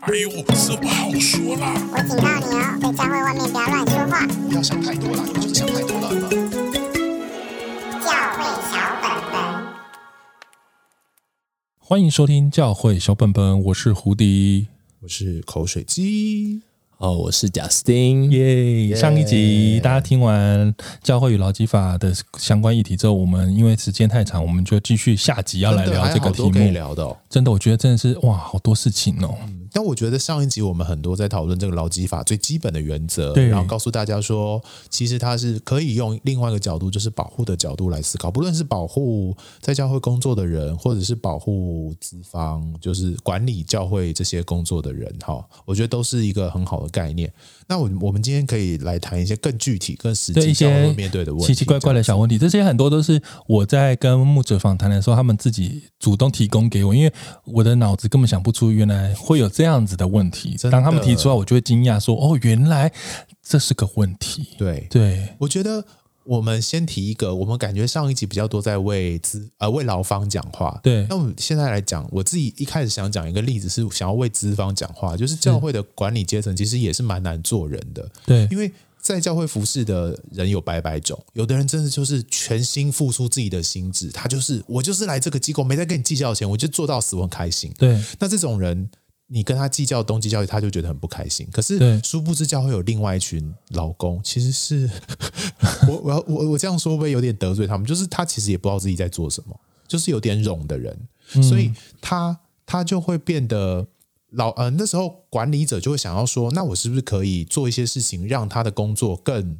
哎呦，这不好说啦！我警告你哦，在教会外面不要乱说话。不要想太多了，你就是想太多了。教会小本本，欢迎收听教会小本本，我是胡迪，我是口水鸡。哦，我是贾斯汀，耶！上一集大家听完教会与劳基法的相关议题之后，我们因为时间太长，我们就继续下集要来聊这个题目。可以聊的哦，真的，我觉得真的是哇，好多事情哦。嗯但我觉得上一集我们很多在讨论这个劳基法最基本的原则，对然后告诉大家说，其实它是可以用另外一个角度，就是保护的角度来思考，不论是保护在教会工作的人，或者是保护资方，就是管理教会这些工作的人，哈，我觉得都是一个很好的概念。那我我们今天可以来谈一些更具体、更实际教会面对的问题，奇奇怪怪的小问题。这些很多都是我在跟牧者访谈的时候，他们自己主动提供给我，因为我的脑子根本想不出原来会有这样子的问题。当他们提出来，我就会惊讶说：“哦，原来这是个问题。”对对，我觉得。我们先提一个，我们感觉上一集比较多在为资呃为劳方讲话，对。那我们现在来讲，我自己一开始想讲一个例子，是想要为资方讲话，就是教会的管理阶层其实也是蛮难做人的，对。因为在教会服侍的人有百百种，有的人真的就是全心付出自己的心智，他就是我就是来这个机构没在跟你计较钱，我就做到死，我很开心。对。那这种人。你跟他计较东计较西，他就觉得很不开心。可是，殊不知教会有另外一群老公，其实是 我我要我我这样说会不会有点得罪他们？就是他其实也不知道自己在做什么，就是有点冗的人，所以他他就会变得老呃那时候管理者就会想要说，那我是不是可以做一些事情，让他的工作更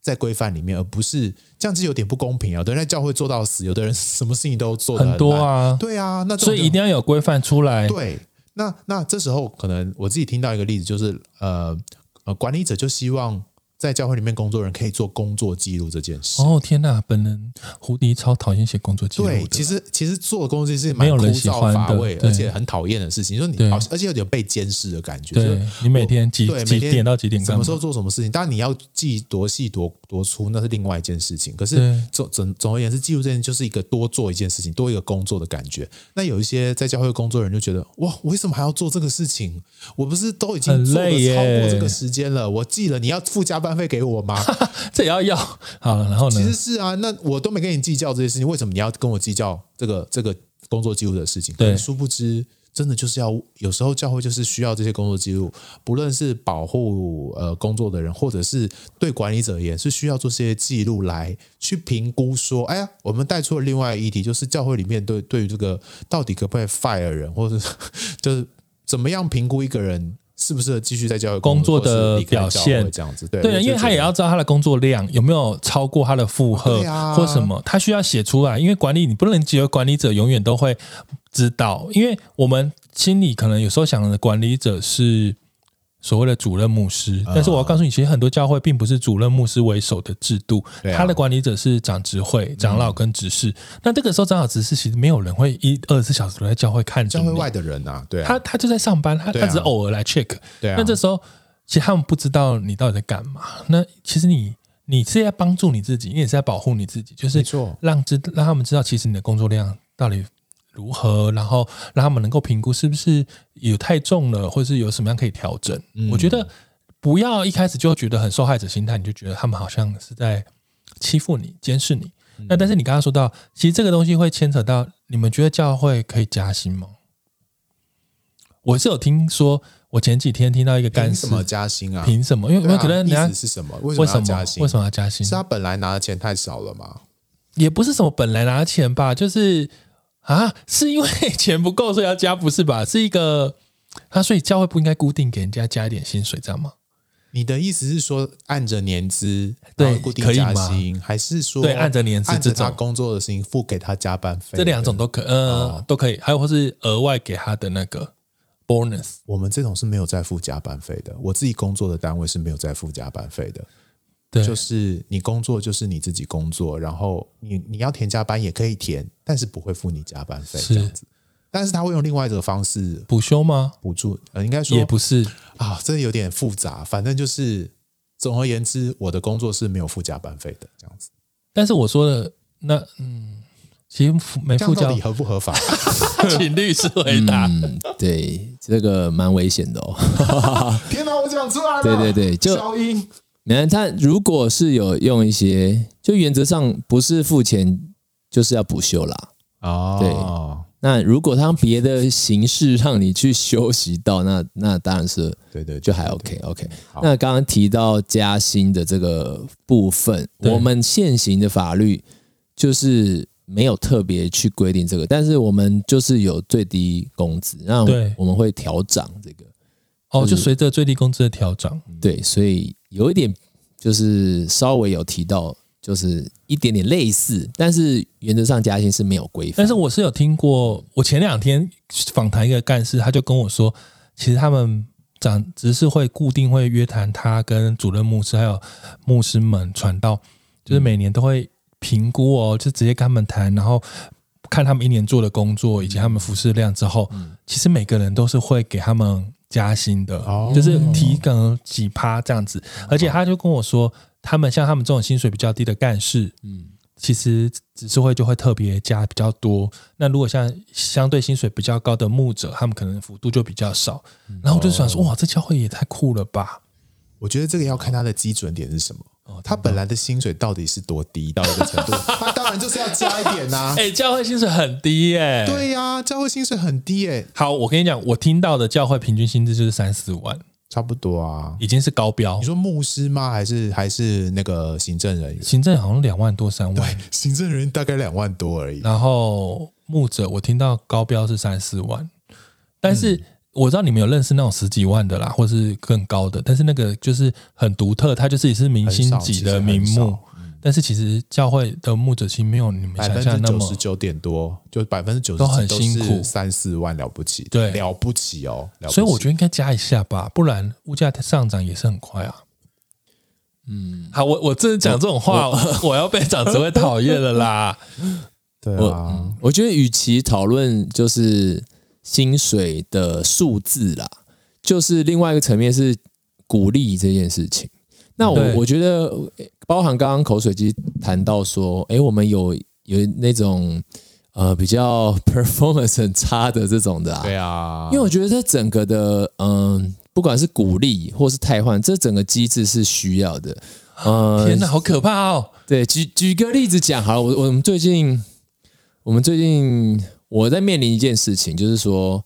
在规范里面，而不是这样子有点不公平啊？有的人在教会做到死，有的人什么事情都做很多啊，对啊，那所以一定要有规范出来，对。那那这时候可能我自己听到一个例子，就是呃呃，管理者就希望在教会里面工作人可以做工作记录这件事。哦天哪，本人胡迪超讨厌写工作记录。对，其实其实做工作是蛮枯燥乏味，而且很讨厌的事情。就是你好，而且有点被监视的感觉。对，你每天几几点到几点，什么时候做什么事情？当然你要记多细多多粗，那是另外一件事情。可是总总总而言之，记录这件就是一个多做一件事情，多一个工作的感觉。那有一些在教会工作人就觉得，哇，我为什么还要做这个事情？我不是都已经做了超过这个时间了？我记了，你要附加班费给我吗？这也要要好，然后呢？其实是啊，那我都没跟你计较这些事情，为什么你要跟我计较这个这个工作记录的事情？对，殊不知，真的就是要有时候教会就是需要这些工作记录，不论是保护呃工作的人，或者是对管理者也是需要做这些记录来去评估说，哎呀，我们带出了另外一题，就是教会里面对对于这个到底可不可以 fire 人，或者是就是怎么样评估一个人。适不适合继续在教育工作，的表现这样子？对，对，因为他也要知道他的工作量有没有超过他的负荷，或什么，他需要写出来。因为管理你不能只有管理者永远都会知道，因为我们心里可能有时候想的管理者是。所谓的主任牧师，但是我要告诉你，其实很多教会并不是主任牧师为首的制度，他的管理者是长执会、长老跟执事。那这个时候，长老执事其实没有人会一二十四小时都在教会看教会外的人啊，对，他他就在上班，他他只是偶尔来 check。那这时候，其实他们不知道你到底在干嘛。那其实你你是在帮助你自己，你也是在保护你自己，就是让知让他们知道，其实你的工作量到底。如何，然后让他们能够评估是不是有太重了，或者是有什么样可以调整？嗯、我觉得不要一开始就觉得很受害者心态，你就觉得他们好像是在欺负你、监视你。嗯、那但是你刚刚说到，其实这个东西会牵扯到，你们觉得教会可以加薪吗？我是有听说，我前几天听到一个干什么加薪啊？凭什么？因为有没有可能你意思是什么？为什么要加薪？为什么要加薪？是他本来拿的钱太少了吗？也不是什么本来拿的钱吧，就是。啊，是因为 钱不够所以要加，不是吧？是一个啊，所以教会不应该固定给人家加一点薪水，这样吗？你的意思是说按着年资对固定加薪，还是说对按着年资按着他工作的事情付给他加班费？这两种都可，呃，哦、都可以。还有或是额外给他的那个 bonus，我们这种是没有再付加班费的。我自己工作的单位是没有再付加班费的。就是你工作就是你自己工作，然后你你要填加班也可以填，但是不会付你加班费这样子。但是他会用另外一种方式补休吗？补助？呃，应该说也不是啊，这有点复杂。反正就是总而言之，我的工作是没有付加班费的这样子。但是我说的那嗯，其实没付加，到底合不合法？请律师回答。嗯，对。这个蛮危险的哦。天哪，我讲出来了。对对对，就消音。你看他如果是有用一些，就原则上不是付钱就是要补休啦。哦，对。那如果他用别的形式让你去休息到，那那当然是对对，就还 OK OK。那刚刚提到加薪的这个部分，我们现行的法律就是没有特别去规定这个，但是我们就是有最低工资，那我们会调涨这个。哦，就随着最低工资的调涨，对，所以有一点就是稍微有提到。就是一点点类似，但是原则上加薪是没有规范。但是我是有听过，我前两天访谈一个干事，他就跟我说，其实他们长只是会固定会约谈他跟主任牧师还有牧师们传道，就是每年都会评估哦，就直接跟他们谈，然后看他们一年做的工作以及他们服事量之后，其实每个人都是会给他们加薪的，就是提个几趴这样子。而且他就跟我说。他们像他们这种薪水比较低的干事，嗯，其实只是会就会特别加比较多。那如果像相对薪水比较高的牧者，他们可能幅度就比较少。然后我就想说，哇，这教会也太酷了吧！我觉得这个要看他的基准点是什么。哦，他本来的薪水到底是多低到一个程度？他当然就是要加一点呐。哎，教会薪水很低耶。对呀，教会薪水很低哎。好，我跟你讲，我听到的教会平均薪资就是三四万。差不多啊，已经是高标。你说牧师吗？还是还是那个行政人员？行政好像两万多三万，对，行政人员大概两万多而已。然后牧者，我听到高标是三四万，但是我知道你们有认识那种十几万的啦，或是更高的，但是那个就是很独特，它就是也是明星级的名目。但是其实教会的牧者其实没有你们想象那么九十九点多，就百分之九十都很辛苦，三四万了不起，对，了不起哦。所以我觉得应该加一下吧，不然物价上涨也是很快啊。嗯，好，我我真的讲这种话，我，我，我要被长子会讨厌了啦。对啊，我，我觉得与其讨论就是薪水的数字啦，就是另外一个层面是鼓励这件事情。那我我觉得，包含刚刚口水鸡谈到说，哎，我们有有那种呃比较 performance 很差的这种的啊，对啊，因为我觉得这整个的嗯、呃，不管是鼓励或是汰换，这整个机制是需要的。呃，天哪，好可怕哦！对，举举个例子讲好了，我我们最近我们最近我在面临一件事情，就是说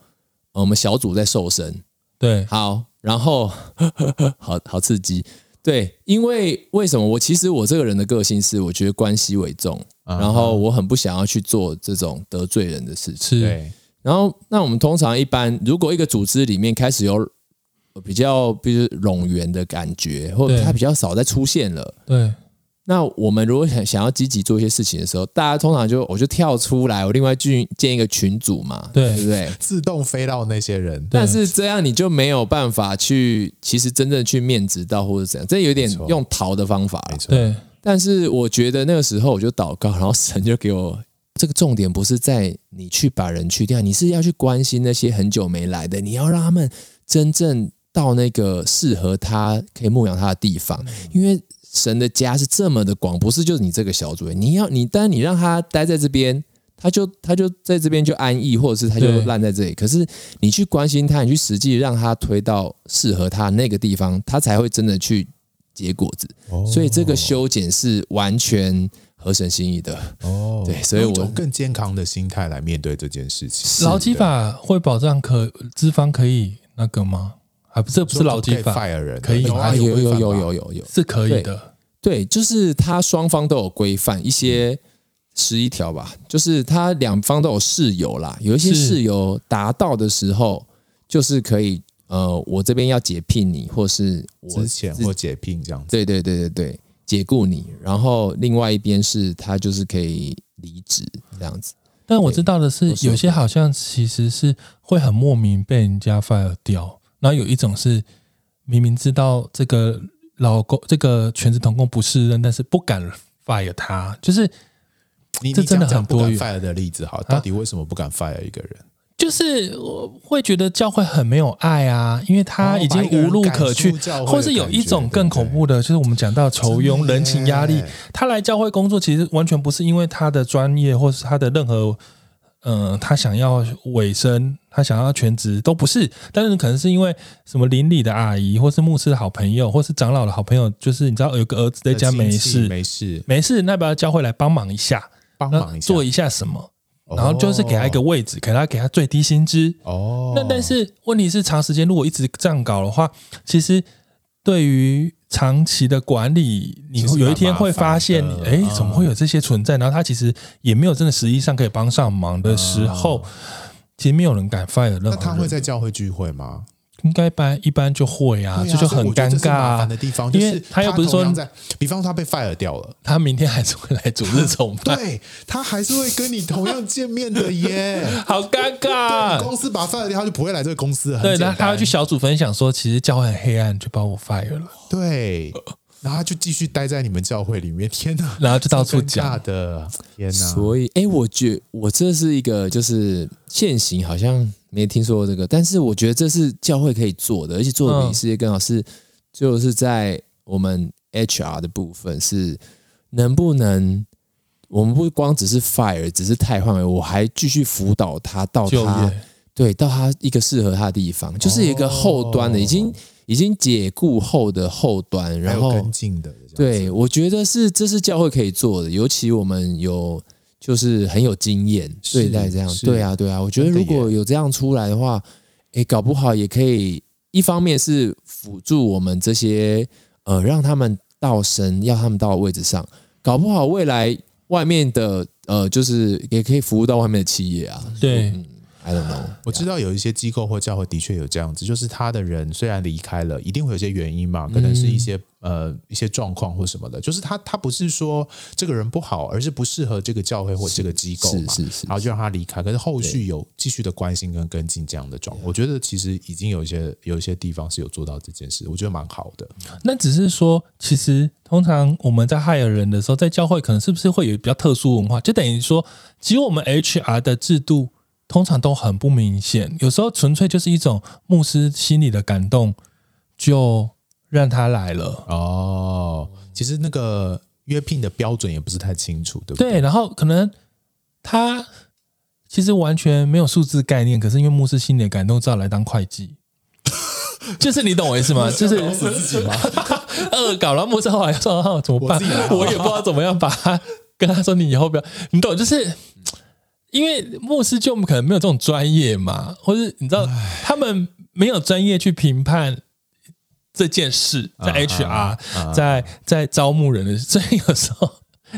我们小组在瘦身，对，好，然后 好好刺激。对，因为为什么？我其实我这个人的个性是，我觉得关系为重，然后我很不想要去做这种得罪人的事情。对，然后那我们通常一般，如果一个组织里面开始有比较，比如冗员的感觉，或者他比较少再出现了，对。那我们如果想想要积极做一些事情的时候，大家通常就我就跳出来，我另外去建一个群组嘛，对，不对？自动飞到那些人，但是这样你就没有办法去，其实真正去面值到或者怎样，这有点用逃的方法，没错。对，但是我觉得那个时候我就祷告，然后神就给我这个重点，不是在你去把人去掉，你是要去关心那些很久没来的，你要让他们真正到那个适合他可以牧养他的地方，因为。神的家是这么的广，不是就是你这个小组。你要你，当你让他待在这边，他就他就在这边就安逸，或者是他就烂在这里。可是你去关心他，你去实际让他推到适合他那个地方，他才会真的去结果子。哦、所以这个修剪是完全合神心意的。哦，对，所以我用更健康的心态来面对这件事情。劳基法会保障可资方可以那个吗？啊，不是，不是劳基法，可以，有有有有有有有，是可以的。对，就是他双方都有规范一些十一条吧，就是他两方都有事由啦，有一些事由达到的时候，就是可以呃，我这边要解聘你，或是我之前或解聘这样子。对对对对对，解雇你，然后另外一边是他就是可以离职这样子。但我知道的是，有些好像其实是会很莫名被人家 fire 掉。然后有一种是明明知道这个老公这个全职同工不适任，但是不敢 fire 他，就是你这真的很多 fire 的例子哈，到底为什么不敢 fire 一个人？就是我会觉得教会很没有爱啊，因为他已经无路可去，或是有一种更恐怖的，就是我们讲到酬庸、人情压力，他来教会工作其实完全不是因为他的专业或是他的任何。嗯、呃，他想要委身，他想要全职都不是，但是可能是因为什么邻里的阿姨，或是牧师的好朋友，或是长老的好朋友，就是你知道有个儿子在家没事，没事，没事，那把他教会来帮忙一下，帮忙一下，做一下什么，然后就是给他一个位置，给他给他最低薪资。哦，那但是问题是，长时间如果一直这样搞的话，其实对于长期的管理，你会有一天会发现，哎，怎么会有这些存在？然后他其实也没有真的实际上可以帮上忙的时候，其实没有人敢 fire 任何人。那他会在教会聚会吗？应该般一般就会啊，这就很尴尬的地方，因为他又不是说在，比方说他被 fire 掉了，他明天还是会来主日崇拜，对他还是会跟你同样见面的耶，好尴尬。公司把他 fire 掉，他就不会来这个公司了。对，那他要去小组分享说，其实教会很黑暗，就把我 fire 了。对。然后他就继续待在你们教会里面，天哪！然后就到处讲的，天哪！所以，哎，我觉我这是一个就是现行，好像没听说过这个，但是我觉得这是教会可以做的，而且做的比世界更好。是就是在我们 HR 的部分，是能不能我们不光只是 fire，只是汰换，我还继续辅导他到他对到他一个适合他的地方，就是一个后端的已经。已经解雇后的后端，然后跟进的，对，我觉得是这是教会可以做的，尤其我们有就是很有经验对待这样，对啊，对啊，我觉得如果有这样出来的话，诶，搞不好也可以，一方面是辅助我们这些呃，让他们到神要他们到位置上，搞不好未来外面的呃，就是也可以服务到外面的企业啊，对。嗯 I don't know. 我知道有一些机构或教会的确有这样子，就是他的人虽然离开了，一定会有些原因嘛，可能是一些、嗯、呃一些状况或什么的，就是他他不是说这个人不好，而是不适合这个教会或这个机构嘛，是是是是，然后就让他离开。可是后续有继续的关心跟跟进这样的状况，我觉得其实已经有一些有一些地方是有做到这件事，我觉得蛮好的。那只是说，其实通常我们在 hire 人的时候，在教会可能是不是会有比较特殊文化？就等于说，其实我们 HR 的制度。通常都很不明显，有时候纯粹就是一种牧师心里的感动，就让他来了。哦，其实那个约聘的标准也不是太清楚，对不对？对，然后可能他其实完全没有数字概念，可是因为牧师心里的感动，只好来当会计。就是你懂我意思吗？就是搞死自己吗？恶搞，然后牧师后来说：“哦，怎么办？我，我也不知道怎么样把他跟他说，你以后不要，你懂？就是。”因为牧师就可能没有这种专业嘛，或者你知道他们没有专业去评判这件事，在 HR 在在招募人的，所以有时候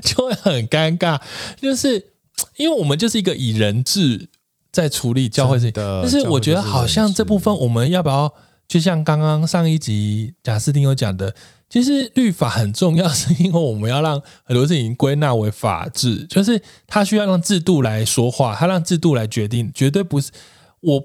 就会很尴尬。就是因为我们就是一个以人治在处理教会事情，但是我觉得好像这部分我们要不要，就像刚刚上一集贾斯汀有讲的。其实律法很重要，是因为我们要让很多事情归纳为法治，就是它需要让制度来说话，它让制度来决定，绝对不是我。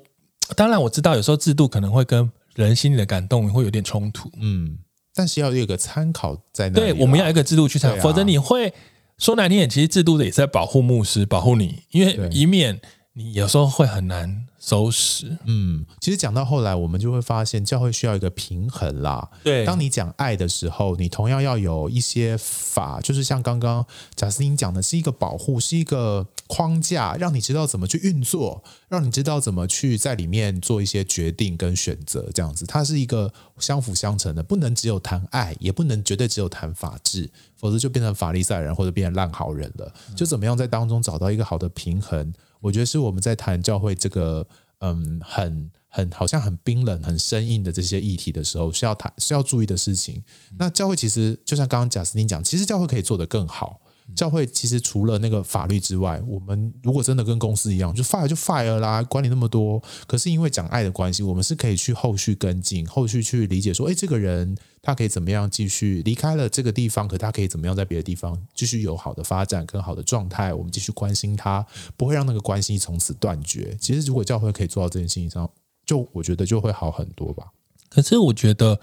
当然我知道有时候制度可能会跟人心里的感动会有点冲突，嗯，但是要有一个参考在那里。对，我们要有一个制度去参考，啊、否则你会说难听点，其实制度的也是在保护牧师，保护你，因为以免你有时候会很难。收拾，嗯，其实讲到后来，我们就会发现教会需要一个平衡啦。对，当你讲爱的时候，你同样要有一些法，就是像刚刚贾斯汀讲的，是一个保护，是一个框架，让你知道怎么去运作，让你知道怎么去在里面做一些决定跟选择，这样子，它是一个相辅相成的，不能只有谈爱，也不能绝对只有谈法治，否则就变成法利赛人或者变成烂好人了。就怎么样在当中找到一个好的平衡？我觉得是我们在谈教会这个，嗯，很很好像很冰冷、很生硬的这些议题的时候，需要谈、需要注意的事情。那教会其实就像刚刚贾斯汀讲，其实教会可以做得更好。教会其实除了那个法律之外，我们如果真的跟公司一样，就 fire 就 fire 啦，管你那么多。可是因为讲爱的关系，我们是可以去后续跟进，后续去理解说，诶，这个人他可以怎么样继续离开了这个地方，可他可以怎么样在别的地方继续有好的发展、更好的状态。我们继续关心他，不会让那个关系从此断绝。其实如果教会可以做到这件事情上，就我觉得就会好很多吧。可是我觉得，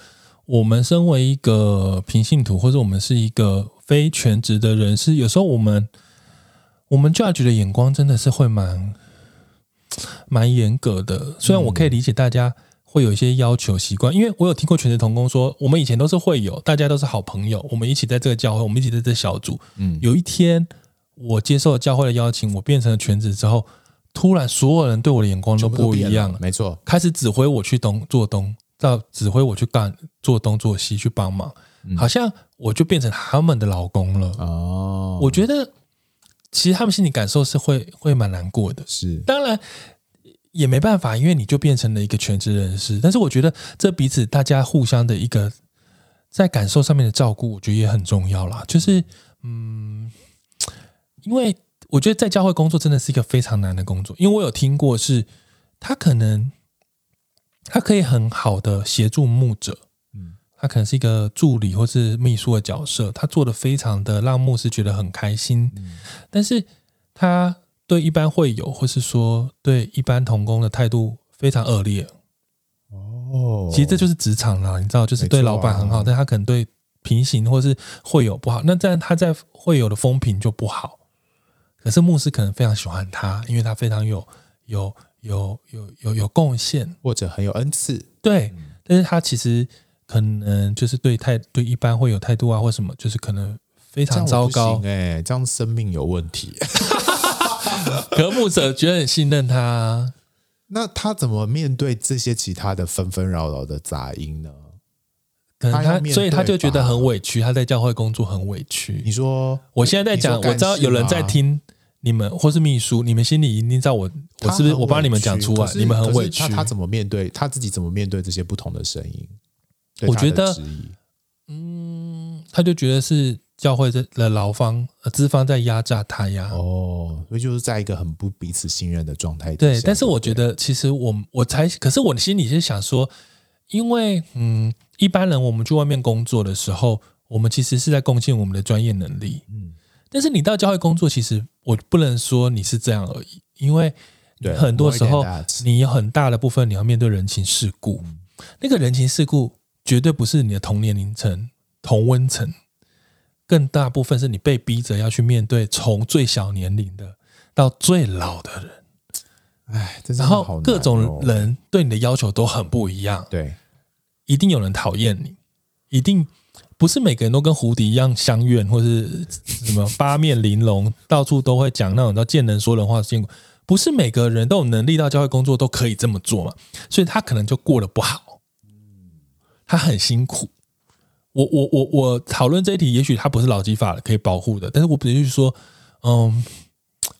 我们身为一个平信徒，或者我们是一个。非全职的人士有时候我们我们 judge 的眼光真的是会蛮 蛮严格的。虽然我可以理解大家会有一些要求习惯，因为我有听过全职同工说，我们以前都是会有，大家都是好朋友，我们一起在这个教会，我们一起在这个小组。嗯，有一天我接受了教会的邀请，我变成了全职之后，突然所有人对我的眼光都不一样了，没错，开始指挥我去东做东，到指挥我去干做东做西去帮忙，嗯、好像我就变成他们的老公了。哦，我觉得其实他们心里感受是会会蛮难过的。是，当然也没办法，因为你就变成了一个全职人士。但是我觉得这彼此大家互相的一个在感受上面的照顾，我觉得也很重要啦。就是嗯，因为。我觉得在教会工作真的是一个非常难的工作，因为我有听过是，他可能他可以很好的协助牧者，嗯，他可能是一个助理或是秘书的角色，他做的非常的让牧师觉得很开心，嗯，但是他对一般会友或是说对一般童工的态度非常恶劣，哦，其实这就是职场啦，你知道，就是对老板很好，但他可能对平行或是会友不好，那这样他在会友的风评就不好。可是牧师可能非常喜欢他，因为他非常有有有有有有贡献，或者很有恩赐。对，但是他其实可能就是对态对一般会有态度啊，或什么，就是可能非常糟糕。哎，这样生命有问题。可牧者觉得很信任他，那他怎么面对这些其他的纷纷扰扰的杂音呢？可能他，所以他就觉得很委屈。他在教会工作很委屈。你说，我现在在讲，我知道有人在听。你们或是秘书，你们心里一定知道我，我是不是我帮你们讲出来？你们很委屈。他他怎么面对他自己？怎么面对这些不同的声音？我觉得，嗯，他就觉得是教会的劳方、资方在压榨他呀。哦，所以就是在一个很不彼此信任的状态。对，但是我觉得，其实我我才，可是我的心里是想说，因为嗯，一般人我们去外面工作的时候，我们其实是在贡献我们的专业能力。嗯。但是你到教会工作，其实我不能说你是这样而已，因为很多时候你有很大的部分你要面对人情世故，那个人情世故绝对不是你的同年龄层、同温层，更大部分是你被逼着要去面对从最小年龄的到最老的人，哎，然后各种人对你的要求都很不一样，对，一定有人讨厌你，一定。不是每个人都跟胡迪一样相愿，或是什么八面玲珑，到处都会讲那种叫见人说人话的见。不是每个人都有能力到教会工作都可以这么做嘛？所以他可能就过得不好，他很辛苦。我我我我讨论这一题，也许他不是老基法可以保护的，但是我必须说，嗯，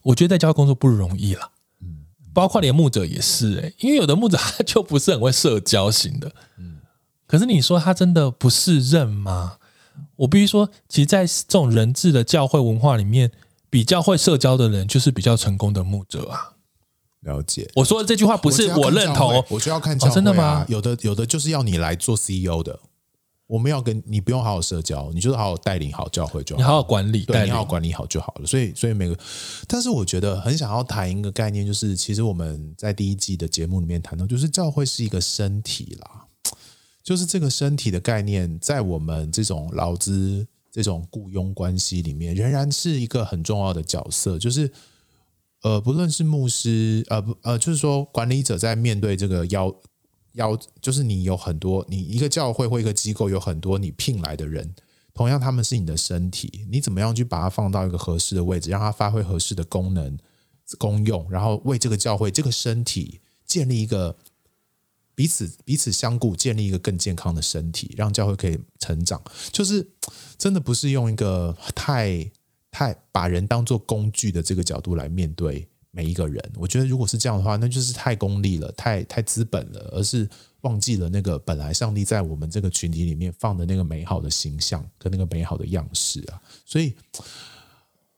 我觉得在教会工作不容易了。包括连牧者也是哎、欸，因为有的牧者他就不是很会社交型的。可是你说他真的不是任吗？我必须说，其实，在这种人质的教会文化里面，比较会社交的人，就是比较成功的牧者啊。了解，我说的这句话不是我认同，我就要看教会、真的吗？有的有的就是要你来做 CEO 的，我们要跟你不用好好社交，你就是好好带领好教会就好，你好好管理，对，你好好管理好就好了。所以，所以每个，但是我觉得很想要谈一个概念，就是其实我们在第一季的节目里面谈到，就是教会是一个身体啦。就是这个身体的概念，在我们这种劳资这种雇佣关系里面，仍然是一个很重要的角色。就是，呃，不论是牧师，呃，不，呃，就是说管理者在面对这个邀邀，就是你有很多，你一个教会或一个机构有很多你聘来的人，同样他们是你的身体，你怎么样去把它放到一个合适的位置，让它发挥合适的功能功用，然后为这个教会这个身体建立一个。彼此彼此相顾，建立一个更健康的身体，让教会可以成长。就是真的不是用一个太太把人当做工具的这个角度来面对每一个人。我觉得如果是这样的话，那就是太功利了，太太资本了，而是忘记了那个本来上帝在我们这个群体里面放的那个美好的形象跟那个美好的样式啊。所以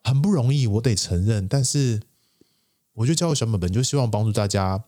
很不容易，我得承认。但是我觉得教会小本本就希望帮助大家。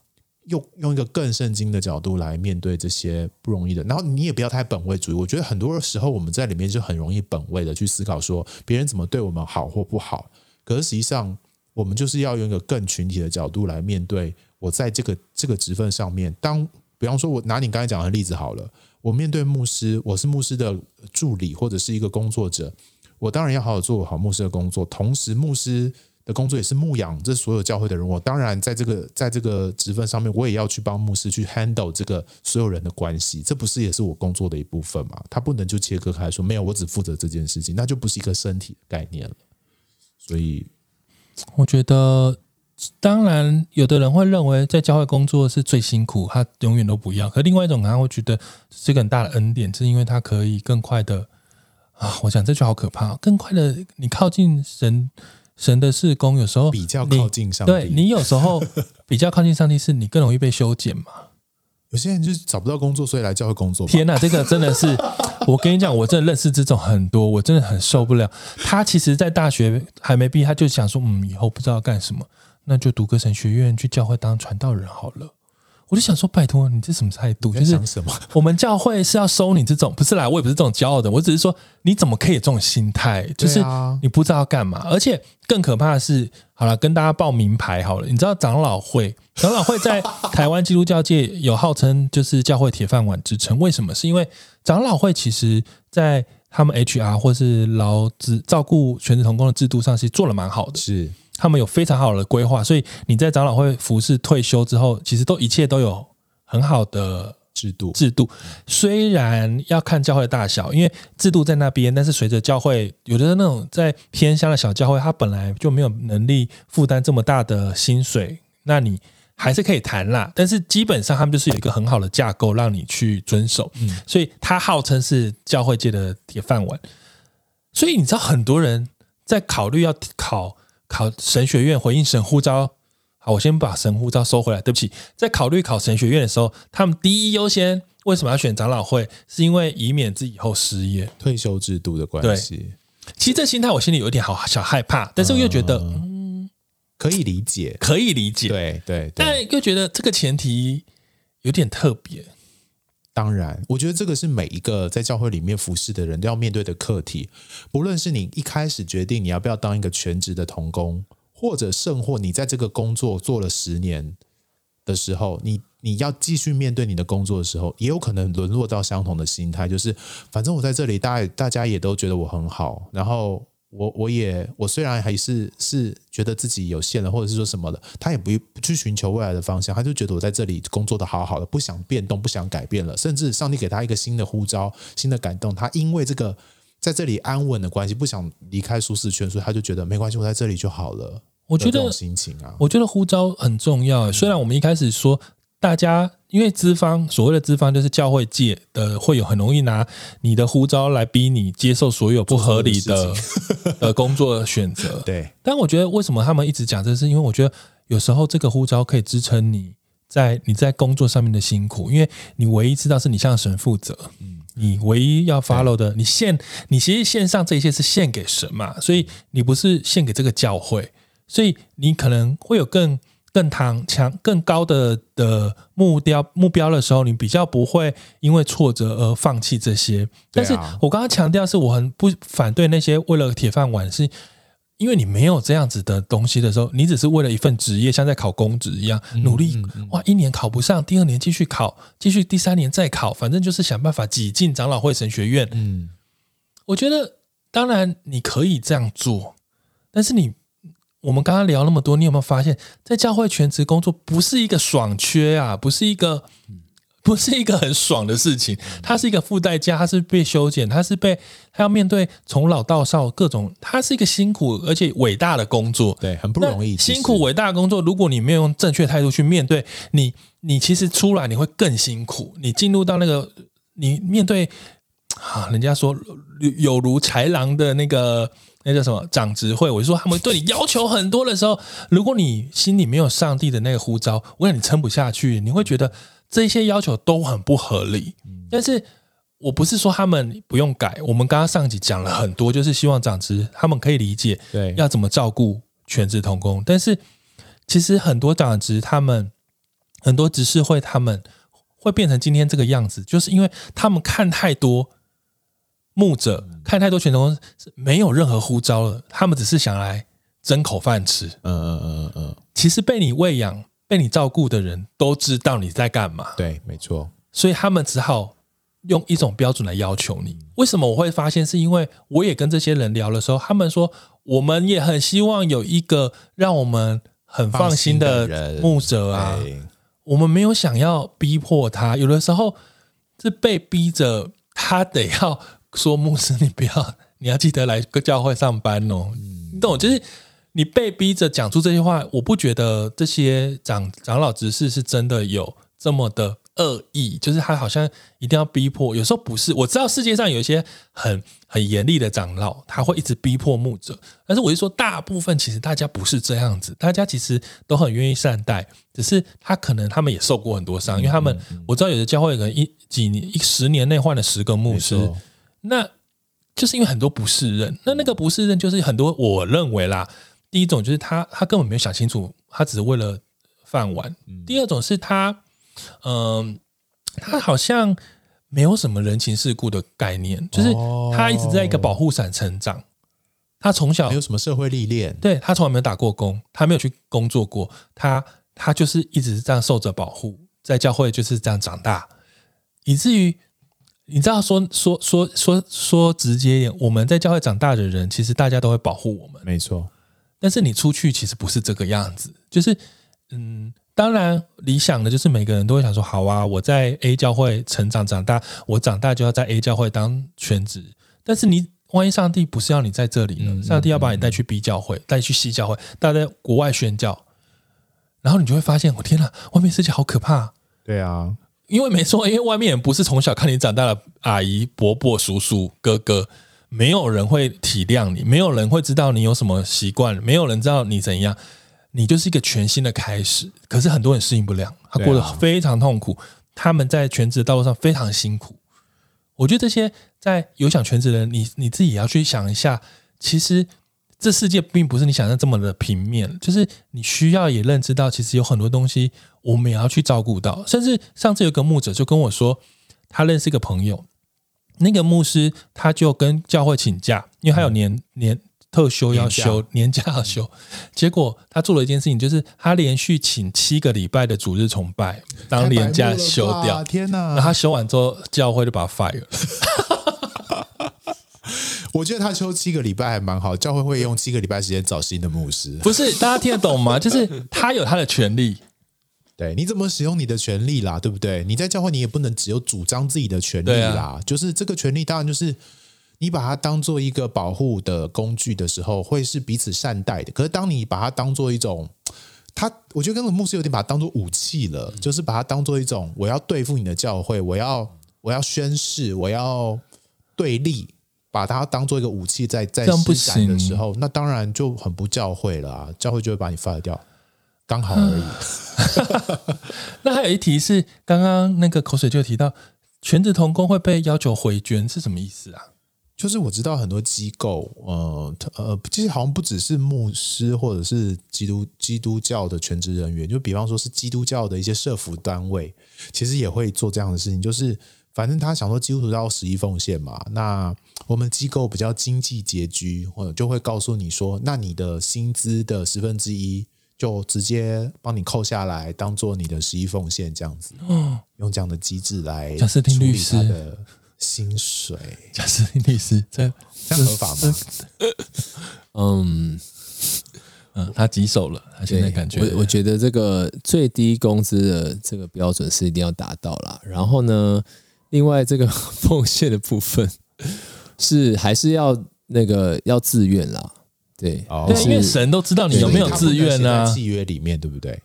用用一个更圣经的角度来面对这些不容易的，然后你也不要太本位主义。我觉得很多时候我们在里面就很容易本位的去思考说别人怎么对我们好或不好。可是实际上，我们就是要用一个更群体的角度来面对。我在这个这个职份上面，当比方说，我拿你刚才讲的例子好了，我面对牧师，我是牧师的助理或者是一个工作者，我当然要好好做好牧师的工作，同时牧师。的工作也是牧养这所有教会的人，我当然在这个在这个职分上面，我也要去帮牧师去 handle 这个所有人的关系，这不是也是我工作的一部分吗？他不能就切割开说，没有，我只负责这件事情，那就不是一个身体的概念了。所以，我觉得当然，有的人会认为在教会工作是最辛苦，他永远都不要。可另外一种，他会觉得是一个很大的恩典，是因为他可以更快的啊。我想这句好可怕，更快的你靠近神，神的事工，有时候比较靠近上帝。对，你有时候 比较靠近上帝，是你更容易被修剪嘛。有些人就是找不到工作，所以来教会工作。天哪，这个真的是，我跟你讲，我真的认识这种很多，我真的很受不了。他其实，在大学还没毕业，他就想说，嗯，以后不知道干什么。那就读个神学院，去教会当传道人好了。我就想说，拜托你这什么态度？就是想什么？我们教会是要收你这种，不是啦，我也不是这种骄傲的。我只是说，你怎么可以有这种心态？就是你不知道干嘛。而且更可怕的是，好了，跟大家报名牌好了。你知道长老会？长老会在 台湾基督教界有号称就是教会铁饭碗之称。为什么？是因为长老会其实在他们 HR 或是劳资照顾全职同工的制度上，是做了蛮好的。是。他们有非常好的规划，所以你在长老会服侍退休之后，其实都一切都有很好的制度。制度虽然要看教会的大小，因为制度在那边，但是随着教会有的那种在偏乡的小教会，他本来就没有能力负担这么大的薪水，那你还是可以谈啦。但是基本上他们就是有一个很好的架构让你去遵守，嗯，所以他号称是教会界的铁饭碗。所以你知道很多人在考虑要考。考神学院回应神呼召，好，我先把神呼召收回来。对不起，在考虑考神学院的时候，他们第一优先为什么要选长老会？是因为以免自己以后失业、退休制度的关系。对，其实这心态我心里有点好小害怕，但是我又觉得嗯，嗯，可以理解，可以理解，对对，对，但又觉得这个前提有点特别。当然，我觉得这个是每一个在教会里面服侍的人都要面对的课题。不论是你一开始决定你要不要当一个全职的童工，或者甚或你在这个工作做了十年的时候，你你要继续面对你的工作的时候，也有可能沦落到相同的心态，就是反正我在这里，大大家也都觉得我很好，然后。我我也我虽然还是是觉得自己有限了，或者是说什么的，他也不不去寻求未来的方向，他就觉得我在这里工作的好好的，不想变动，不想改变了。甚至上帝给他一个新的呼召、新的感动，他因为这个在这里安稳的关系，不想离开舒适圈，所以他就觉得没关系，我在这里就好了。我觉得心情啊，我觉得呼召很重要。虽然我们一开始说。大家因为资方所谓的资方就是教会界的，会有很容易拿你的呼召来逼你接受所有不合理的呃 工作选择。对，但我觉得为什么他们一直讲这是因为我觉得有时候这个呼召可以支撑你在你在工作上面的辛苦，因为你唯一知道是你向神负责，嗯，你唯一要 follow 的，你献你其实献上这一切是献给神嘛，所以你不是献给这个教会，所以你可能会有更。更强、强、更高的的目标目标的时候，你比较不会因为挫折而放弃这些。但是我刚刚强调是我很不反对那些为了铁饭碗，是因为你没有这样子的东西的时候，你只是为了一份职业，像在考公职一样努力。哇，一年考不上，第二年继续考，继续第三年再考，反正就是想办法挤进长老会神学院。嗯，我觉得当然你可以这样做，但是你。我们刚刚聊那么多，你有没有发现，在教会全职工作不是一个爽缺啊，不是一个，不是一个很爽的事情，它是一个附带加，它是被修剪，它是被，它要面对从老到少各种，它是一个辛苦而且伟大的工作，对，很不容易，辛苦伟大的工作，如果你没有用正确态度去面对，你，你其实出来你会更辛苦，你进入到那个，你面对啊，人家说有如豺狼的那个。那叫什么长执会？我就说他们对你要求很多的时候，如果你心里没有上帝的那个呼召，我想你撑不下去，你会觉得这些要求都很不合理。但是我不是说他们不用改，我们刚刚上集讲了很多，就是希望长职他们可以理解，对，要怎么照顾全职童工。但是其实很多长职他们很多执事会他们会变成今天这个样子，就是因为他们看太多。牧者看太多全职同工是没有任何呼召了，他们只是想来争口饭吃。嗯嗯嗯嗯嗯，其实被你喂养、被你照顾的人都知道你在干嘛。对，没错。所以他们只好用一种标准来要求你。为什么我会发现？是因为我也跟这些人聊的时候，他们说我们也很希望有一个让我们很放心的牧者啊。我们没有想要逼迫他，有的时候是被逼着他得要。说牧师，你不要，你要记得来个教会上班哦。你懂，就是你被逼着讲出这些话，我不觉得这些长长老执事是真的有这么的恶意，就是他好像一定要逼迫。有时候不是，我知道世界上有一些很很严厉的长老，他会一直逼迫牧者。但是我就说，大部分其实大家不是这样子，大家其实都很愿意善待，只是他可能他们也受过很多伤，因为他们我知道有的教会可能一几年一十年内换了十个牧师，那就是因为很多不适任。那那个不适任就是很多，我认为啦。第一种就是他，他根本没有想清楚，他只是为了饭碗。嗯、第二种是他，嗯、呃，他好像没有什么人情世故的概念，就是他一直在一个保护伞成长。他从小没有什么社会历练，对，他从来没有打过工，他没有去工作过，他他就是一直这样受着保护，在教会就是这样长大，以至于你知道说说说说说直接一点，我们在教会长大的人，其实大家都会保护我们，没错。但是你出去其实不是这个样子，就是嗯，当然理想的就是每个人都会想说，好啊，我在 A 教会成长长大，我长大就要在 A 教会当全职。但是你万一上帝不是要你在这里呢？上帝要把你带去 B 教会，带去 C 教会，带在国外宣教，然后你就会发现，我天哪，外面世界好可怕。对啊，因为没错，因为外面人不是从小看你长大的阿姨、伯伯、叔叔、哥哥。没有人会体谅你，没有人会知道你有什么习惯，没有人知道你怎样，你就是一个全新的开始。可是很多人适应不了，他过得非常痛苦，他们在全职的道路上非常辛苦。我觉得这些在有想全职的人，你你自己也要去想一下，其实这世界并不是你想象这么的平面，就是你需要也认知到，其实有很多东西我们也要去照顾到。甚至上次有个牧者就跟我说，他认识一个朋友。那个牧师他就跟教会请假，因为他有年年特休要休，年假要休。结果他做了一件事情，就是他连续请七个礼拜的主日崇拜当年假休掉。天哪！然后他休完之后，教会就把他 fire 了。我觉得他休七个礼拜还蛮好，教会会用七个礼拜时间找新的牧师。不是，大家听得懂吗？就是他有他的权利。对，你怎么使用你的权利啦？对不对？你在教会，你也不能只有主张自己的权利啦。啊、就是这个权利，当然就是你把它当做一个保护的工具的时候，会是彼此善待的。可是当你把它当做一种，他我觉得跟牧师有点把它当做武器了，嗯、就是把它当做一种我要对付你的教会，我要我要宣誓，我要对立，把它当做一个武器在在施展的时候，那当然就很不教会了啊！教会就会把你 fire 掉。刚好而已。那还有一题是，刚刚那个口水就提到，全职同工会被要求回捐，是什么意思啊？就是我知道很多机构，呃呃，其实好像不只是牧师或者是基督基督教的全职人员，就比方说是基督教的一些社服单位，其实也会做这样的事情。就是反正他想说基督徒要十一奉献嘛，那我们机构比较经济拮据，或者就会告诉你说，那你的薪资的十分之一。就直接帮你扣下来，当做你的十一奉献这样子，哦、用这样的机制来处理他的薪水。贾斯汀律师，这这样合法吗？嗯嗯，他棘手了，他现在感觉，我我觉得这个最低工资的这个标准是一定要达到啦。然后呢，另外这个 奉献的部分是还是要那个要自愿啦。对，哦、因为神都知道你有没有自愿呢、啊？契约里面对不对？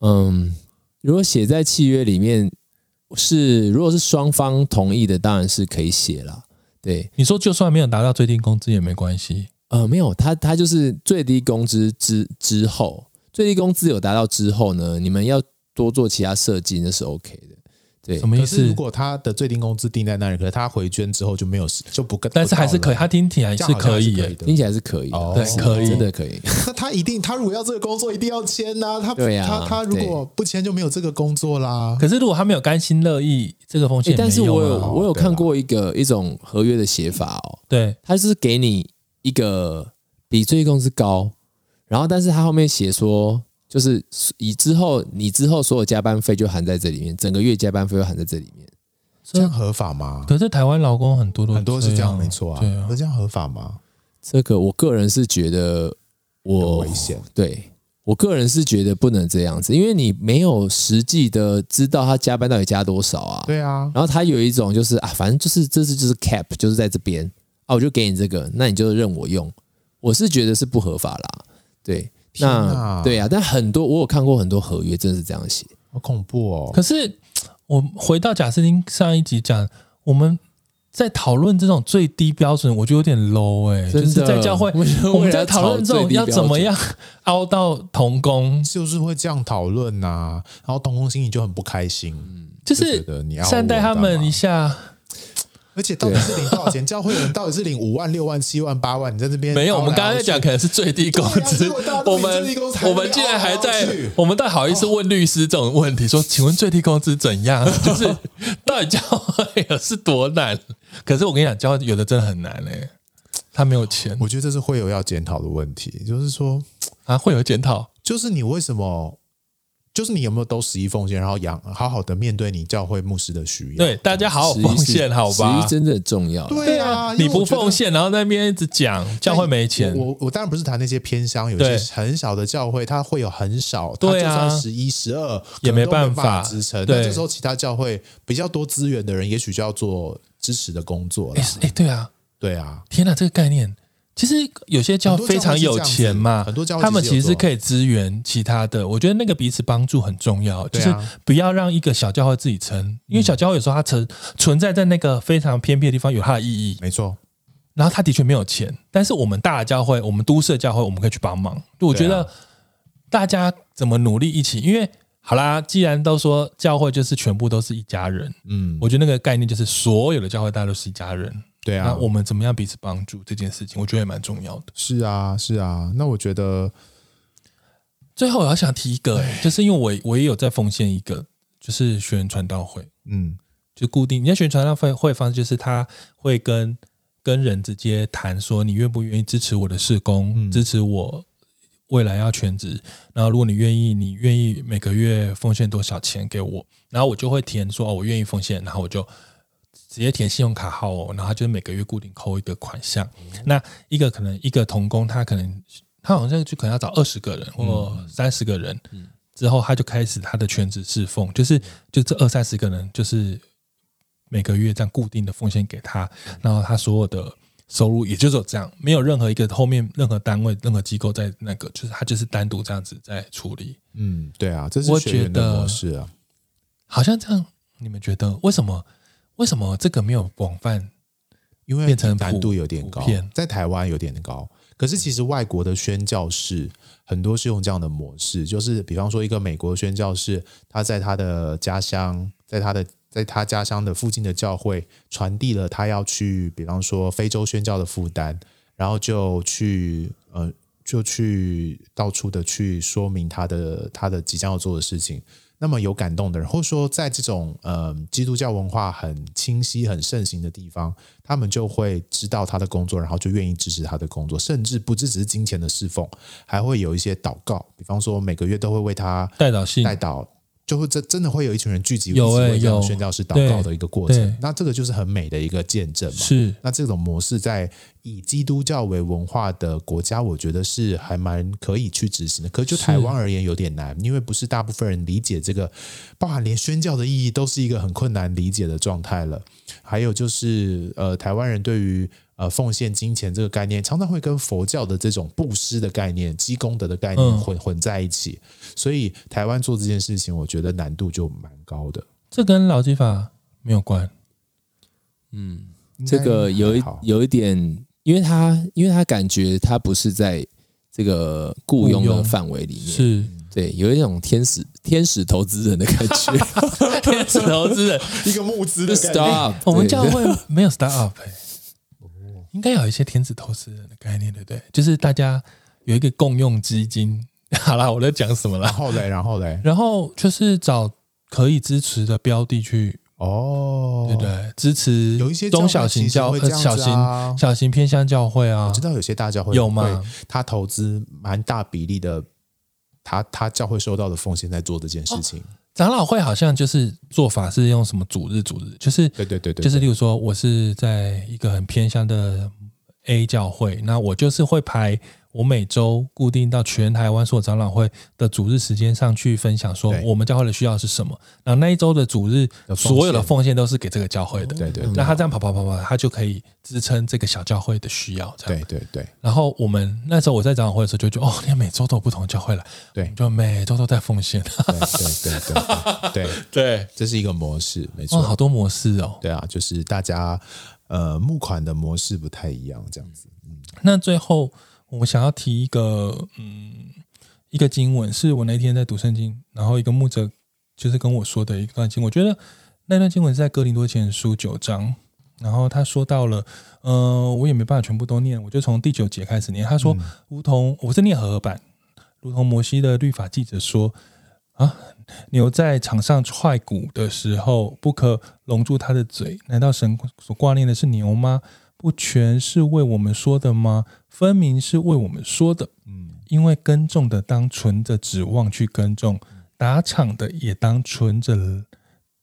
嗯，如果写在契约里面是，如果是双方同意的，当然是可以写了。对，你说就算没有达到最低工资也没关系。呃，没有，他他就是最低工资之之后，最低工资有达到之后呢，你们要多做其他设计，那是 OK 的。对，什么意思？如果他的最低工资定在那里，可是他回捐之后就没有就不跟，但是还是可以，他听起来是可以的，听起来是可以，对，可以，真的可以。那他一定，他如果要这个工作，一定要签呐。他他他如果不签，就没有这个工作啦。可是如果他没有甘心乐意，这个风险，但是我有我有看过一个一种合约的写法哦，对，他是给你一个比最低工资高，然后但是他后面写说。就是以之后，你之后所有加班费就含在这里面，整个月加班费就含在这里面，这样合法吗？可是台湾劳工很多都很多是这样，没错啊。对啊，那这样合法吗？这个我个人是觉得我危险。对，我个人是觉得不能这样子，因为你没有实际的知道他加班到底加多少啊。对啊。然后他有一种就是啊，反正就是这次就是 cap，就是在这边啊，我就给你这个，那你就任我用。我是觉得是不合法啦。对，那对啊，但很多我有看过很多合约，真的是这样写，好恐怖哦。可是我回到贾斯汀上一集讲，我们。在讨论这种最低标准，我觉得有点 low 哎、欸，就是在教会，我们在讨论这种要怎么样凹到童工，就是会这样讨论呐，然后童工心里就很不开心，就是善待他们一下。而且到底是领多少钱？教会人到底是领五万、六万、七万、八万？你在这边没有？我们刚刚在讲可能是最低工资。我们我们竟然还在，我们倒好意思问律师这种问题，说：“请问最低工资怎样？就是到底教会是多难？”可是我跟你讲，教会有的真的很难嘞、欸，他没有钱。我觉得这是会有要检讨的问题，就是说啊，会有检讨，就是你为什么？就是你有没有都十一奉献，然后养好好的面对你教会牧师的需要？对，大家好好奉献，好吧？十一真的重要。对啊，你不奉献，然后在那边一直讲教会没钱。我我当然不是谈那些偏乡，有些很小的教会，它会有很少，对啊，十一十二也没办法支撑。那这时候其他教会比较多资源的人，也许就要做支持的工作了。哎，对啊，对啊，天哪，这个概念。其实有些教会非常有钱嘛，很多教会他们其实是可以支援其他的。我觉得那个彼此帮助很重要，就是不要让一个小教会自己撑，因为小教会有时候它存存在在那个非常偏僻的地方，有它的意义。没错。然后他的确没有钱，但是我们大的教会，我们都市的教会，我们可以去帮忙。就我觉得大家怎么努力一起，因为好啦，既然都说教会就是全部都是一家人，嗯，我觉得那个概念就是所有的教会大家都是一家人。对啊，那我们怎么样彼此帮助这件事情，我觉得也蛮重要的。是啊，是啊。那我觉得最后我要想提一个、欸，就是因为我我也有在奉献一个，就是学员传道会，嗯，就固定。你在学员传道会会方式，就是他会跟跟人直接谈说，你愿不愿意支持我的事工，嗯、支持我未来要全职。然后如果你愿意，你愿意每个月奉献多少钱给我，然后我就会填说，哦，我愿意奉献，然后我就。直接填信用卡号哦，然后就是每个月固定扣一个款项。嗯、那一个可能一个童工，他可能他好像就可能要找二十个人或三十个人，嗯嗯、之后他就开始他的全职侍奉，就是就这二三十个人，就是每个月这样固定的奉献给他，然后他所有的收入也就是这样，没有任何一个后面任何单位、任何机构在那个，就是他就是单独这样子在处理。嗯，对啊，这是学员的模式啊。好像这样，你们觉得为什么？为什么这个没有广泛？因为变成难度有点高，在台湾有点高。可是其实外国的宣教士很多是用这样的模式，就是比方说一个美国宣教士，他在他的家乡，在他的在他家乡的附近的教会传递了他要去，比方说非洲宣教的负担，然后就去呃就去到处的去说明他的他的即将要做的事情。那么有感动的人，或者说在这种呃基督教文化很清晰、很盛行的地方，他们就会知道他的工作，然后就愿意支持他的工作，甚至不只是金钱的侍奉，还会有一些祷告，比方说每个月都会为他代祷信、代祷。就会真真的会有一群人聚集，有为这样宣教士祷告的一个过程。那这个就是很美的一个见证嘛。是。那这种模式在以基督教为文化的国家，我觉得是还蛮可以去执行的。可是就台湾而言有点难，因为不是大部分人理解这个，包含连宣教的意义都是一个很困难理解的状态了。还有就是呃，台湾人对于。呃，奉献金钱这个概念，常常会跟佛教的这种布施的概念、积功德的概念混混在一起，所以台湾做这件事情，我觉得难度就蛮高的。这跟老基法没有关。嗯，这个有一有一点，因为他因为他感觉他不是在这个雇佣的范围里面，是对，有一种天使天使投资人的感觉，天使投资人 一个募资的 start，我们教会 没有 start up、欸。应该有一些天使投资人的概念，对不对？就是大家有一个共用基金。好啦，我在讲什么啦？然后嘞，然后嘞，然后就是找可以支持的标的去哦，对不对？支持有一些中小型教会、小型小型偏向教会啊。我知道有些大教会有吗？他投资蛮大比例的，他他教会收到的奉献在做这件事情。哦长老会好像就是做法是用什么主日主日，就是对对对对，就是例如说我是在一个很偏乡的 A 教会，那我就是会排。我每周固定到全台湾所有长老会的主日时间上去分享，说我们教会的需要是什么。然后那一周的主日，所有的奉献都是给这个教会的。对对。那他这样跑跑跑跑，他就可以支撑这个小教会的需要。这样。对对对。然后我们那时候我在长老会的时候，就觉得哦，你每周都有不同的教会了。对。就每周都在奉献。对对对对对 对，这是一个模式，没错。好多模式哦。对啊，就是大家呃募款的模式不太一样，这样子。嗯。那最后。我想要提一个，嗯，一个经文，是我那天在读圣经，然后一个牧者就是跟我说的一段经文。我觉得那段经文是在哥林多前书九章，然后他说到了，呃，我也没办法全部都念，我就从第九节开始念。他说，如同我是念和合版，如同摩西的律法记者说，啊，牛在场上踹鼓的时候，不可笼住他的嘴。难道神所挂念的是牛吗？不全是为我们说的吗？分明是为我们说的。嗯，因为耕种的当存着指望去耕种，打场的也当存着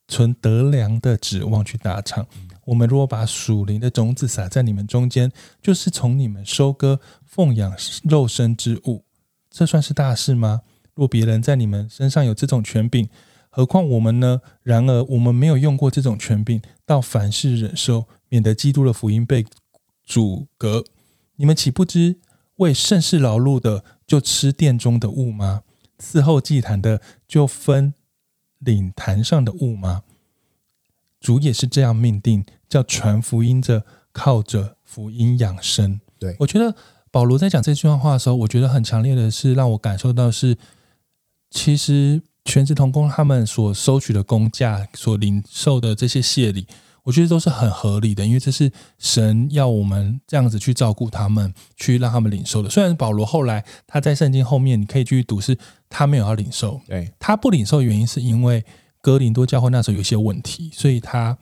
存得粮的指望去打场。我们如果把属灵的种子撒在你们中间，就是从你们收割奉养肉身之物，这算是大事吗？若别人在你们身上有这种权柄，何况我们呢？然而我们没有用过这种权柄，到凡事忍受。免得基督的福音被阻隔，你们岂不知为盛世劳碌的就吃殿中的物吗？伺候祭坛的就分领坛上的物吗？主也是这样命定，叫传福音者靠着福音养生。对，我觉得保罗在讲这句话的时候，我觉得很强烈的是让我感受到是，其实全职童工他们所收取的工价，所领受的这些谢礼。我觉得都是很合理的，因为这是神要我们这样子去照顾他们，去让他们领受的。虽然保罗后来他在圣经后面，你可以继续读，是他没有要领受。对，他不领受的原因是因为哥林多教会那时候有一些问题，所以他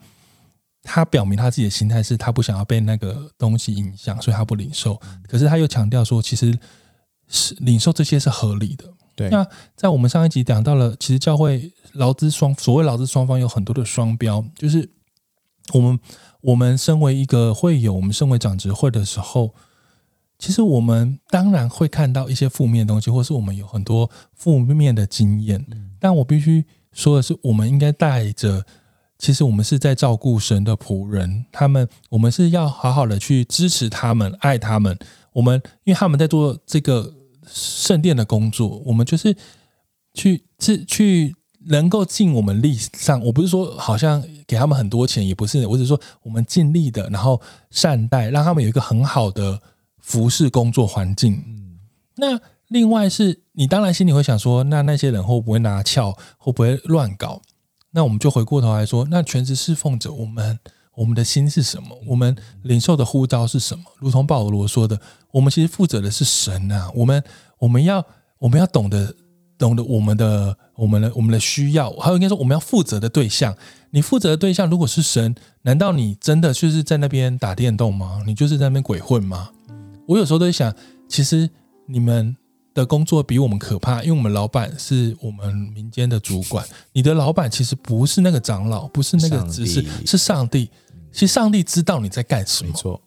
他表明他自己的心态是他不想要被那个东西影响，所以他不领受。可是他又强调说，其实是领受这些是合理的。对，那在我们上一集讲到了，其实教会劳资双所谓劳资双方有很多的双标，就是。我们我们身为一个会友，我们身为长执会的时候，其实我们当然会看到一些负面的东西，或是我们有很多负面的经验。但我必须说的是，我们应该带着，其实我们是在照顾神的仆人，他们我们是要好好的去支持他们，爱他们。我们因为他们在做这个圣殿的工作，我们就是去去去。能够尽我们力上，我不是说好像给他们很多钱，也不是，我只是说我们尽力的，然后善待，让他们有一个很好的服侍工作环境。嗯，那另外是你当然心里会想说，那那些人会不会拿翘，会不会乱搞？那我们就回过头来说，那全职侍奉者，我们我们的心是什么？我们领受的呼召是什么？如同保罗说的，我们其实负责的是神啊，我们我们要我们要懂得。懂得我们的、我们的、我们的需要，还有应该说我们要负责的对象。你负责的对象如果是神，难道你真的就是在那边打电动吗？你就是在那边鬼混吗？我有时候都在想，其实你们的工作比我们可怕，因为我们老板是我们民间的主管，你的老板其实不是那个长老，不是那个执事，是上帝。其实上帝知道你在干什么。没错。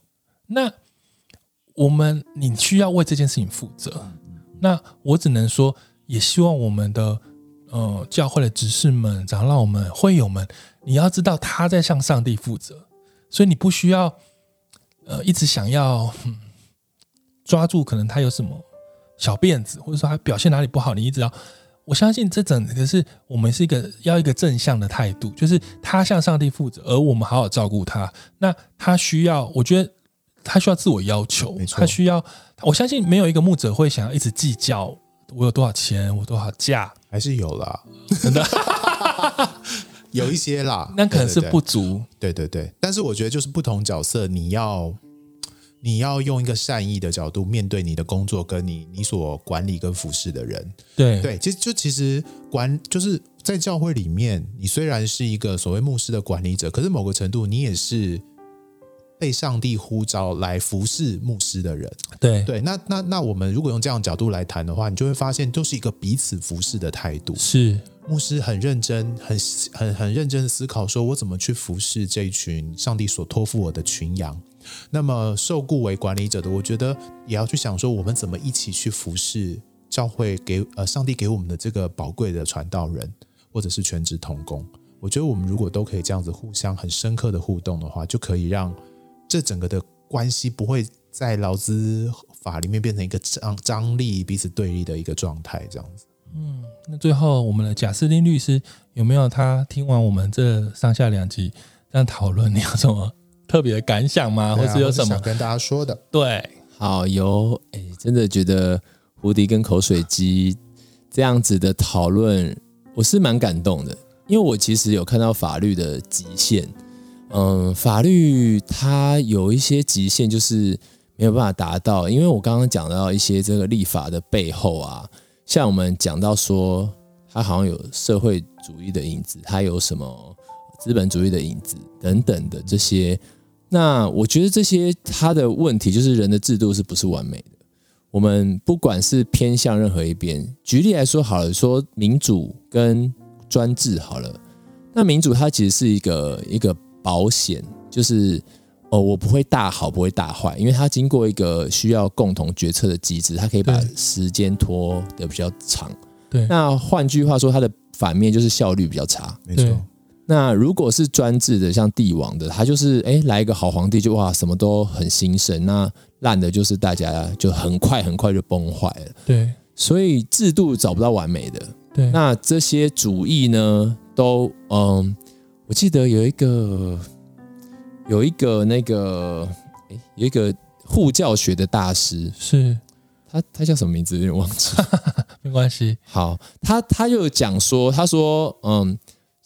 那我们你需要为这件事情负责。那我只能说。也希望我们的呃教会的执事们、长老们、会友们，你要知道他在向上帝负责，所以你不需要呃一直想要、嗯、抓住可能他有什么小辫子，或者说他表现哪里不好，你一直要我相信这整个是我们是一个要一个正向的态度，就是他向上帝负责，而我们好好照顾他。那他需要，我觉得他需要自我要求，他需要，我相信没有一个牧者会想要一直计较。我有多少钱？我多少价？还是有啦，真的 有一些啦。那可能是不足。对对对，但是我觉得就是不同角色，你要你要用一个善意的角度面对你的工作，跟你你所管理跟服侍的人。对对，其实就其实管就是在教会里面，你虽然是一个所谓牧师的管理者，可是某个程度你也是被上帝呼召来服侍牧师的人。对对，那那那我们如果用这样角度来谈的话，你就会发现，就是一个彼此服侍的态度。是牧师很认真，很很很认真的思考，说我怎么去服侍这一群上帝所托付我的群羊。那么受雇为管理者的，我觉得也要去想说，我们怎么一起去服侍教会给呃上帝给我们的这个宝贵的传道人，或者是全职同工。我觉得我们如果都可以这样子互相很深刻的互动的话，就可以让这整个的关系不会在劳资法里面变成一个张张力、彼此对立的一个状态，这样子。嗯，那最后我们的贾斯汀律师有没有他听完我们这上下两集这样讨论，你有什么？特别的感想吗？或是有什么想跟大家说的？对，好，有哎，真的觉得胡迪跟口水鸡这样子的讨论，我是蛮感动的，因为我其实有看到法律的极限。嗯，法律它有一些极限，就是没有办法达到。因为我刚刚讲到一些这个立法的背后啊，像我们讲到说，它好像有社会主义的影子，它有什么资本主义的影子等等的这些。那我觉得这些他的问题就是人的制度是不是完美的？我们不管是偏向任何一边，举例来说好了，说民主跟专制好了。那民主它其实是一个一个保险，就是哦，我不会大好，不会大坏，因为它经过一个需要共同决策的机制，它可以把时间拖得比较长。对。那换句话说，它的反面就是效率比较差。没错。那如果是专制的，像帝王的，他就是哎，来一个好皇帝就哇，什么都很兴盛。那烂的就是大家就很快很快就崩坏了。对，所以制度找不到完美的。对，那这些主义呢，都嗯，我记得有一个有一个那个哎，有一个护教学的大师，是他他叫什么名字？有点忘记，没关系。好，他他又讲说，他说嗯。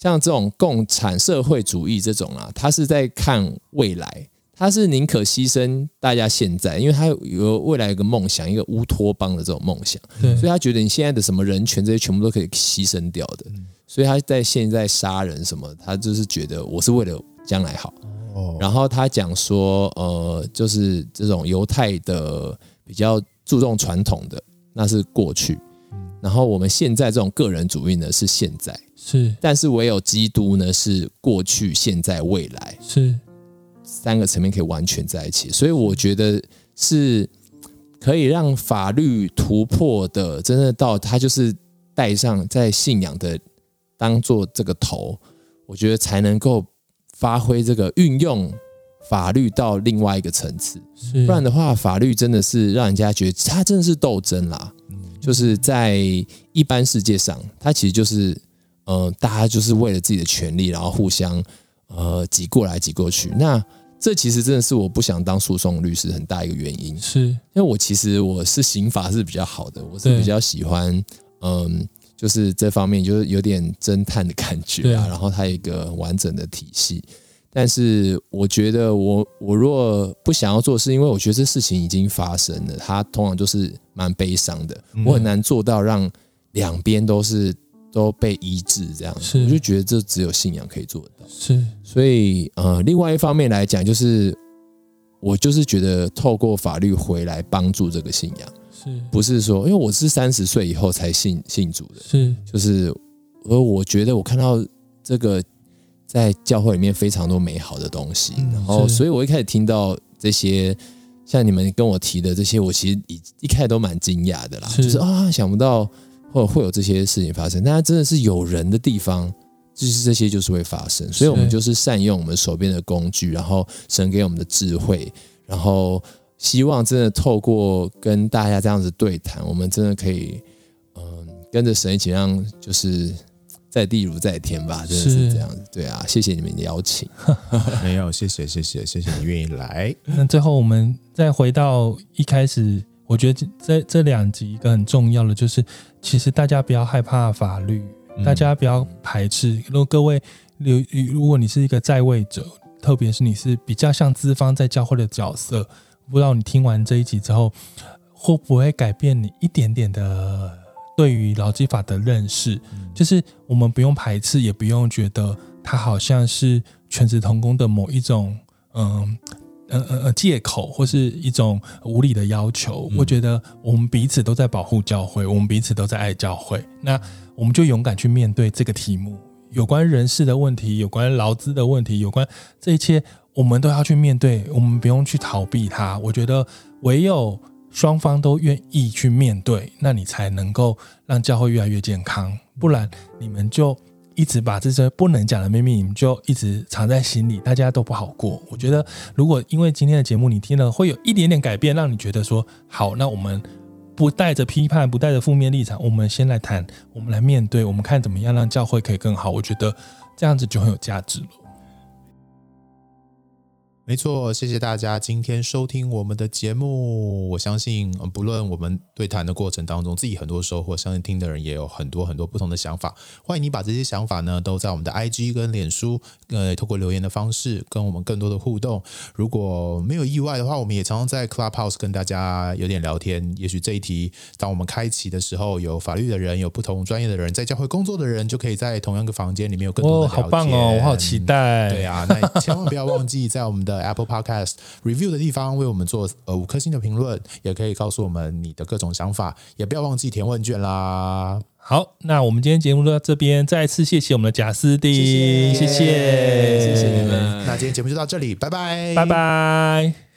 像这种共产社会主义这种啊，他是在看未来，他是宁可牺牲大家现在，因为他有未来一个梦想，一个乌托邦的这种梦想，所以他觉得你现在的什么人权这些全部都可以牺牲掉的，所以他在现在杀人什么，他就是觉得我是为了将来好。然后他讲说，呃，就是这种犹太的比较注重传统的，那是过去。然后我们现在这种个人主义呢，是现在是，但是唯有基督呢，是过去、现在、未来。是。三个层面可以完全在一起，所以我觉得是可以让法律突破的，真的到他就是带上在信仰的当做这个头，我觉得才能够发挥这个运用法律到另外一个层次，不然的话，法律真的是让人家觉得它真的是斗争啦。就是在一般世界上，它其实就是，呃，大家就是为了自己的权利，然后互相呃挤过来挤过去。那这其实真的是我不想当诉讼律师很大一个原因，是。因为我其实我是刑法是比较好的，我是比较喜欢，嗯，就是这方面就是有点侦探的感觉啊，然后它有一个完整的体系。但是我觉得我我若不想要做，是因为我觉得这事情已经发生了，它通常就是蛮悲伤的，我很难做到让两边都是都被医治这样，是。我就觉得这只有信仰可以做得到。是，所以呃，另外一方面来讲，就是我就是觉得透过法律回来帮助这个信仰，是。不是说因为我是三十岁以后才信信主的，是。就是而我觉得我看到这个。在教会里面非常多美好的东西，然后，所以我一开始听到这些，像你们跟我提的这些，我其实一一开始都蛮惊讶的啦，就是啊，想不到会会有这些事情发生。但它真的是有人的地方，就是这些就是会发生。所以我们就是善用我们手边的工具，然后神给我们的智慧，然后希望真的透过跟大家这样子对谈，我们真的可以，嗯，跟着神一起让就是。在地如在天吧，真的是这样子。对啊，谢谢你们的邀请。没有，谢谢，谢谢，谢谢你愿意来。那最后我们再回到一开始，我觉得这这两集一个很重要的就是，其实大家不要害怕法律，大家不要排斥。如果各位，如如果你是一个在位者，特别是你是比较像资方在教会的角色，不知道你听完这一集之后，会不会改变你一点点的？对于劳基法的认识，就是我们不用排斥，也不用觉得它好像是全职童工的某一种，嗯呃呃呃借口或是一种无理的要求。我觉得我们彼此都在保护教会，我们彼此都在爱教会。那我们就勇敢去面对这个题目，有关人事的问题，有关劳资的问题，有关这一切，我们都要去面对，我们不用去逃避它。我觉得唯有双方都愿意去面对，那你才能够让教会越来越健康。不然你们就。一直把这些不能讲的秘密，你们就一直藏在心里，大家都不好过。我觉得，如果因为今天的节目你听了，会有一点点改变，让你觉得说好，那我们不带着批判，不带着负面立场，我们先来谈，我们来面对，我们看怎么样让教会可以更好。我觉得这样子就很有价值了。没错，谢谢大家今天收听我们的节目。我相信，不论我们对谈的过程当中，自己很多收获，相信听的人也有很多很多不同的想法。欢迎你把这些想法呢，都在我们的 IG 跟脸书，呃，透过留言的方式跟我们更多的互动。如果没有意外的话，我们也常常在 Clubhouse 跟大家有点聊天。也许这一题，当我们开启的时候，有法律的人，有不同专业的人，在教会工作的人，就可以在同样的房间里面有更多的聊天。哦，好棒哦，我好期待。对啊，那千万不要忘记在我们的。Apple Podcast Review 的地方为我们做呃五颗星的评论，也可以告诉我们你的各种想法，也不要忘记填问卷啦。好，那我们今天节目就到这边，再次谢谢我们的贾斯汀，谢谢，谢谢，谢谢你们。那今天节目就到这里，拜拜，拜拜。